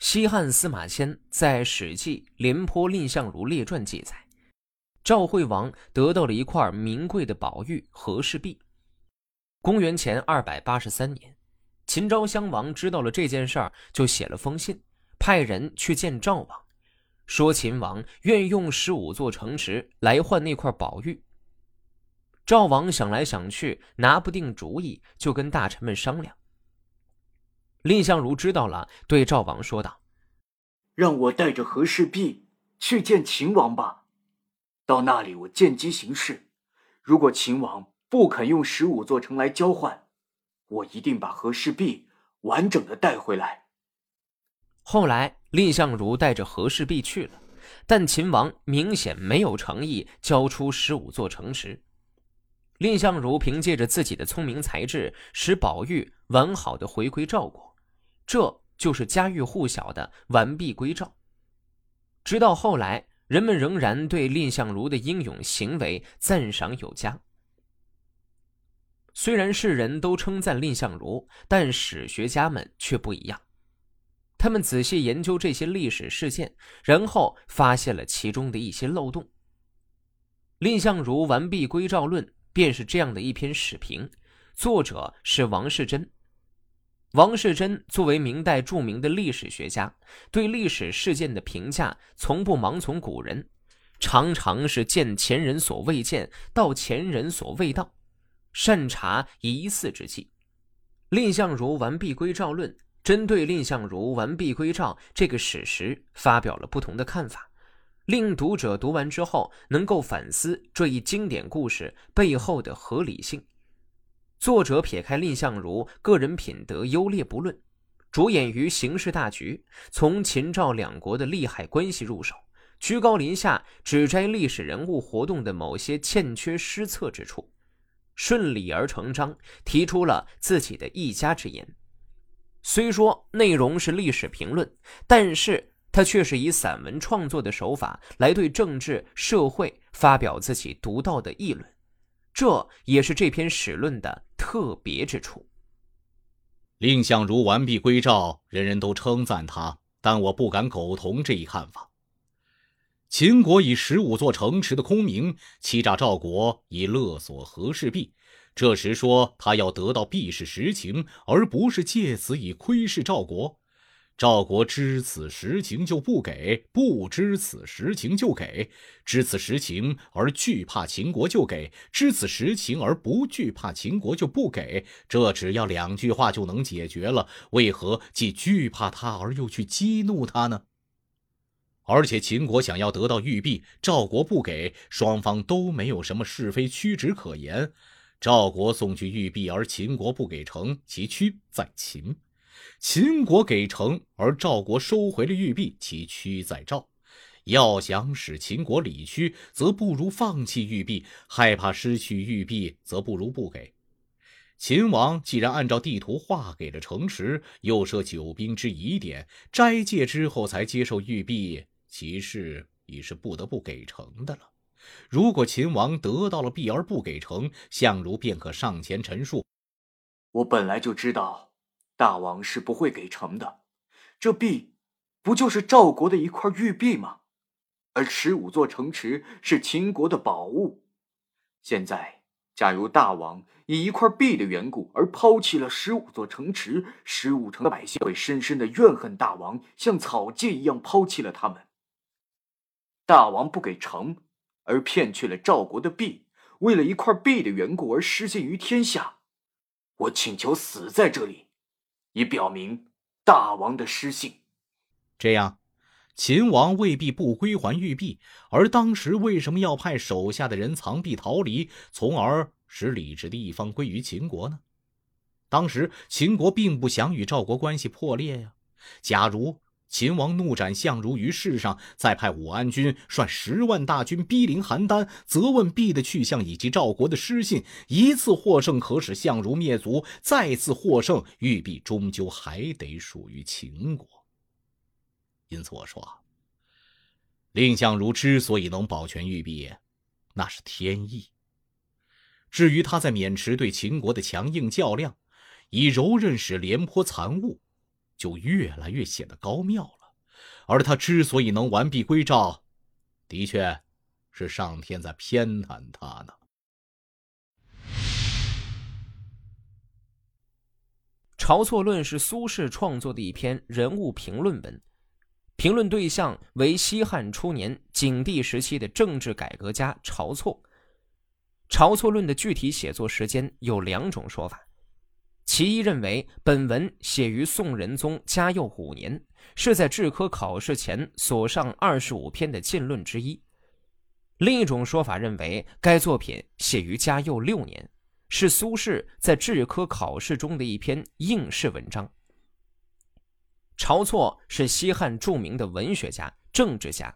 西汉司马迁在《史记·廉颇蔺相如列传》记载，赵惠王得到了一块名贵的宝玉和氏璧。公元前二百八十三年，秦昭襄王知道了这件事儿，就写了封信，派人去见赵王，说秦王愿用十五座城池来换那块宝玉。赵王想来想去，拿不定主意，就跟大臣们商量。蔺相如知道了，对赵王说道：“让我带着和氏璧去见秦王吧，到那里我见机行事。如果秦王不肯用十五座城来交换，我一定把和氏璧完整的带回来。”后来，蔺相如带着和氏璧去了，但秦王明显没有诚意交出十五座城池。蔺相如凭借着自己的聪明才智，使宝玉完好的回归赵国。这就是家喻户晓的完璧归赵。直到后来，人们仍然对蔺相如的英勇行为赞赏有加。虽然世人都称赞蔺相如，但史学家们却不一样。他们仔细研究这些历史事件，然后发现了其中的一些漏洞。《蔺相如完璧归赵论》便是这样的一篇史评，作者是王世贞。王世贞作为明代著名的历史学家，对历史事件的评价从不盲从古人，常常是见前人所未见，道前人所未道，善察疑似之际。蔺相如完璧归赵论针对蔺相如完璧归赵这个史实发表了不同的看法，令读者读完之后能够反思这一经典故事背后的合理性。作者撇开蔺相如个人品德优劣不论，着眼于形势大局，从秦赵两国的利害关系入手，居高临下指摘历史人物活动的某些欠缺失策之处，顺理而成章提出了自己的一家之言。虽说内容是历史评论，但是他却是以散文创作的手法来对政治社会发表自己独到的议论。这也是这篇史论的特别之处。蔺相如完璧归赵，人人都称赞他，但我不敢苟同这一看法。秦国以十五座城池的空名欺诈赵国，以勒索和氏璧，这时说他要得到璧是实情，而不是借此以窥视赵国。赵国知此实情就不给，不知此实情就给；知此实情而惧怕秦国就给，知此实情而不惧怕秦国就不给。这只要两句话就能解决了，为何既惧怕他而又去激怒他呢？而且秦国想要得到玉璧，赵国不给，双方都没有什么是非曲直可言。赵国送去玉璧，而秦国不给成，其屈在秦。秦国给城，而赵国收回了玉璧，其屈在赵。要想使秦国理屈，则不如放弃玉璧；害怕失去玉璧，则不如不给。秦王既然按照地图划给了城池，又设九兵之疑点，斋戒之后才接受玉璧，其事已是不得不给城的了。如果秦王得到了璧而不给城，相如便可上前陈述：“我本来就知道。”大王是不会给成的，这璧不就是赵国的一块玉璧吗？而十五座城池是秦国的宝物。现在，假如大王以一块璧的缘故而抛弃了十五座城池，十五城的百姓会深深的怨恨大王，像草芥一样抛弃了他们。大王不给城，而骗去了赵国的璧，为了一块璧的缘故而失信于天下，我请求死在这里。以表明大王的失信。这样，秦王未必不归还玉璧，而当时为什么要派手下的人藏璧逃离，从而使李治的一方归于秦国呢？当时秦国并不想与赵国关系破裂呀。假如。秦王怒斩相如于市上，再派武安军率十万大军逼临邯郸，责问璧的去向以及赵国的失信。一次获胜可使相如灭族，再次获胜，玉璧终究还得属于秦国。因此我说，蔺相如之所以能保全玉璧，那是天意。至于他在渑池对秦国的强硬较量，以柔韧使廉颇残误。就越来越显得高妙了。而他之所以能完璧归赵，的确，是上天在偏袒他呢。《晁错论》是苏轼创作的一篇人物评论文，评论对象为西汉初年景帝时期的政治改革家晁错。《晁错论》的具体写作时间有两种说法，其一认为本文写于宋仁宗嘉佑五年，是在制科考试前所上二十五篇的进论之一；另一种说法认为该作品写于嘉佑六年。是苏轼在制科考试中的一篇应试文章。晁错是西汉著名的文学家、政治家，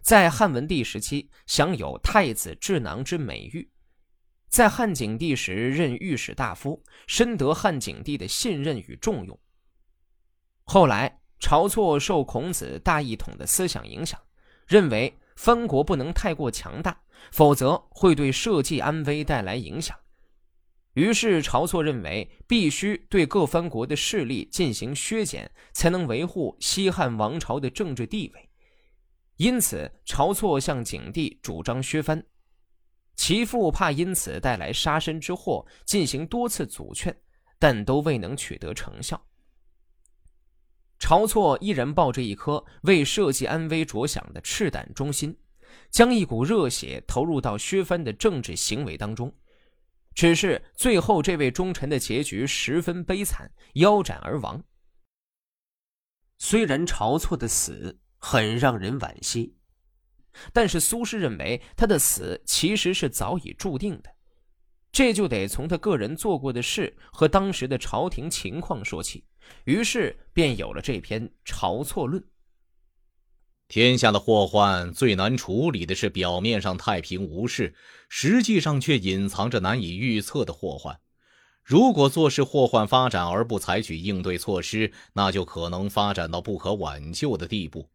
在汉文帝时期享有太子智囊之美誉，在汉景帝时任御史大夫，深得汉景帝的信任与重用。后来，晁错受孔子大一统的思想影响，认为藩国不能太过强大，否则会对社稷安危带来影响。于是，晁错认为必须对各藩国的势力进行削减，才能维护西汉王朝的政治地位。因此，晁错向景帝主张削藩，其父怕因此带来杀身之祸，进行多次阻劝，但都未能取得成效。晁错依然抱着一颗为社稷安危着想的赤胆忠心，将一股热血投入到削藩的政治行为当中。只是最后，这位忠臣的结局十分悲惨，腰斩而亡。虽然晁错的死很让人惋惜，但是苏轼认为他的死其实是早已注定的。这就得从他个人做过的事和当时的朝廷情况说起，于是便有了这篇《晁错论》。天下的祸患最难处理的是表面上太平无事，实际上却隐藏着难以预测的祸患。如果坐视祸患发展而不采取应对措施，那就可能发展到不可挽救的地步。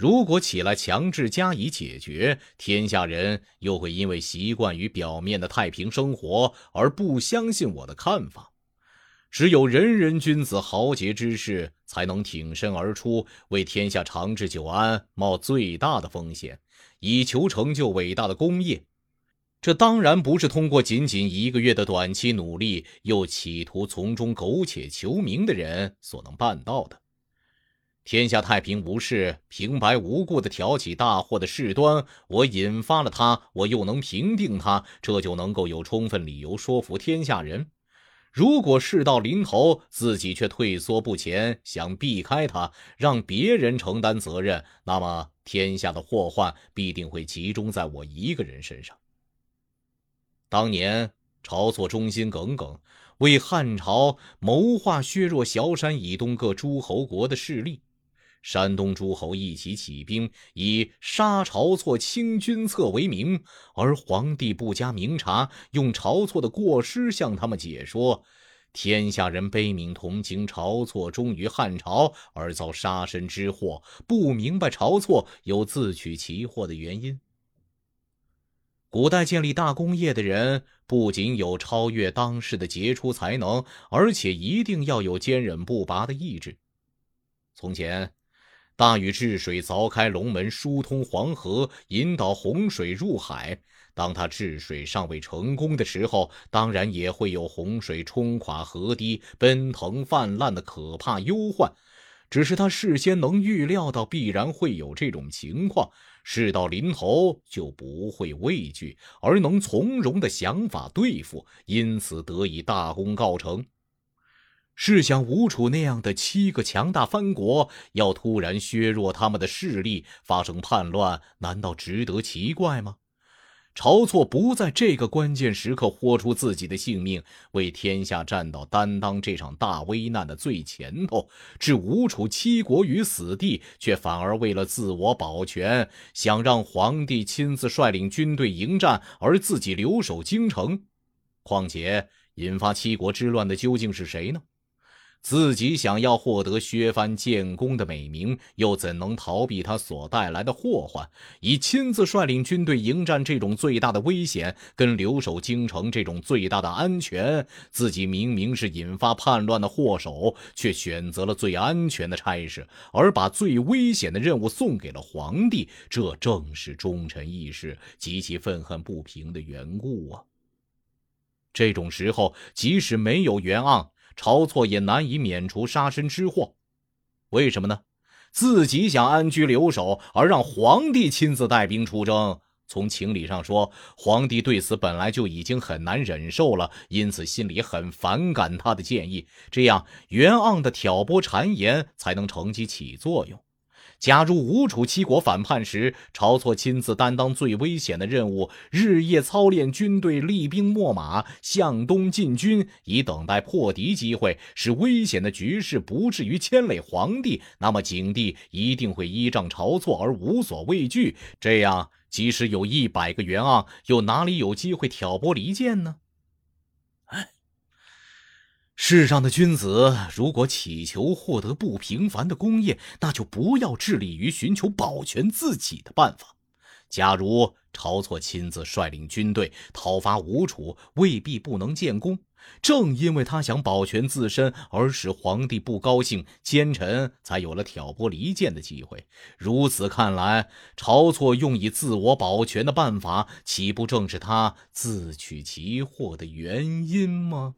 如果起来强制加以解决，天下人又会因为习惯于表面的太平生活而不相信我的看法。只有仁人君子、豪杰之士才能挺身而出，为天下长治久安冒最大的风险，以求成就伟大的功业。这当然不是通过仅仅一个月的短期努力，又企图从中苟且求名的人所能办到的。天下太平无事，平白无故的挑起大祸的事端，我引发了他，我又能平定他，这就能够有充分理由说服天下人。如果事到临头，自己却退缩不前，想避开他，让别人承担责任，那么天下的祸患必定会集中在我一个人身上。当年晁错忠心耿耿，为汉朝谋划削弱萧山以东各诸侯国的势力。山东诸侯一起起兵，以杀晁错清君侧为名，而皇帝不加明察，用晁错的过失向他们解说。天下人悲悯同情晁错忠于汉朝，而遭杀身之祸，不明白晁错有自取其祸的原因。古代建立大功业的人，不仅有超越当世的杰出才能，而且一定要有坚韧不拔的意志。从前。大禹治水，凿开龙门，疏通黄河，引导洪水入海。当他治水尚未成功的时候，当然也会有洪水冲垮河堤、奔腾泛滥的可怕忧患。只是他事先能预料到必然会有这种情况，事到临头就不会畏惧，而能从容的想法对付，因此得以大功告成。试想，吴楚那样的七个强大藩国，要突然削弱他们的势力，发生叛乱，难道值得奇怪吗？晁错不在这个关键时刻豁出自己的性命，为天下站到担当这场大危难的最前头，置吴楚七国于死地，却反而为了自我保全，想让皇帝亲自率领军队迎战，而自己留守京城。况且，引发七国之乱的究竟是谁呢？自己想要获得削藩建功的美名，又怎能逃避他所带来的祸患？以亲自率领军队迎战这种最大的危险，跟留守京城这种最大的安全，自己明明是引发叛乱的祸首，却选择了最安全的差事，而把最危险的任务送给了皇帝。这正是忠臣义士极其愤恨不平的缘故啊！这种时候，即使没有袁盎。晁错也难以免除杀身之祸，为什么呢？自己想安居留守，而让皇帝亲自带兵出征，从情理上说，皇帝对此本来就已经很难忍受了，因此心里很反感他的建议。这样，袁盎的挑拨谗言才能乘机起作用。假如吴楚七国反叛时，晁错亲自担当最危险的任务，日夜操练军队，厉兵秣马，向东进军，以等待破敌机会，使危险的局势不至于牵累皇帝，那么景帝一定会依仗晁错而无所畏惧。这样，即使有一百个袁盎，又哪里有机会挑拨离间呢？世上的君子，如果祈求获得不平凡的功业，那就不要致力于寻求保全自己的办法。假如晁错亲自率领军队讨伐吴楚，未必不能建功。正因为他想保全自身，而使皇帝不高兴，奸臣才有了挑拨离间的机会。如此看来，晁错用以自我保全的办法，岂不正是他自取其祸的原因吗？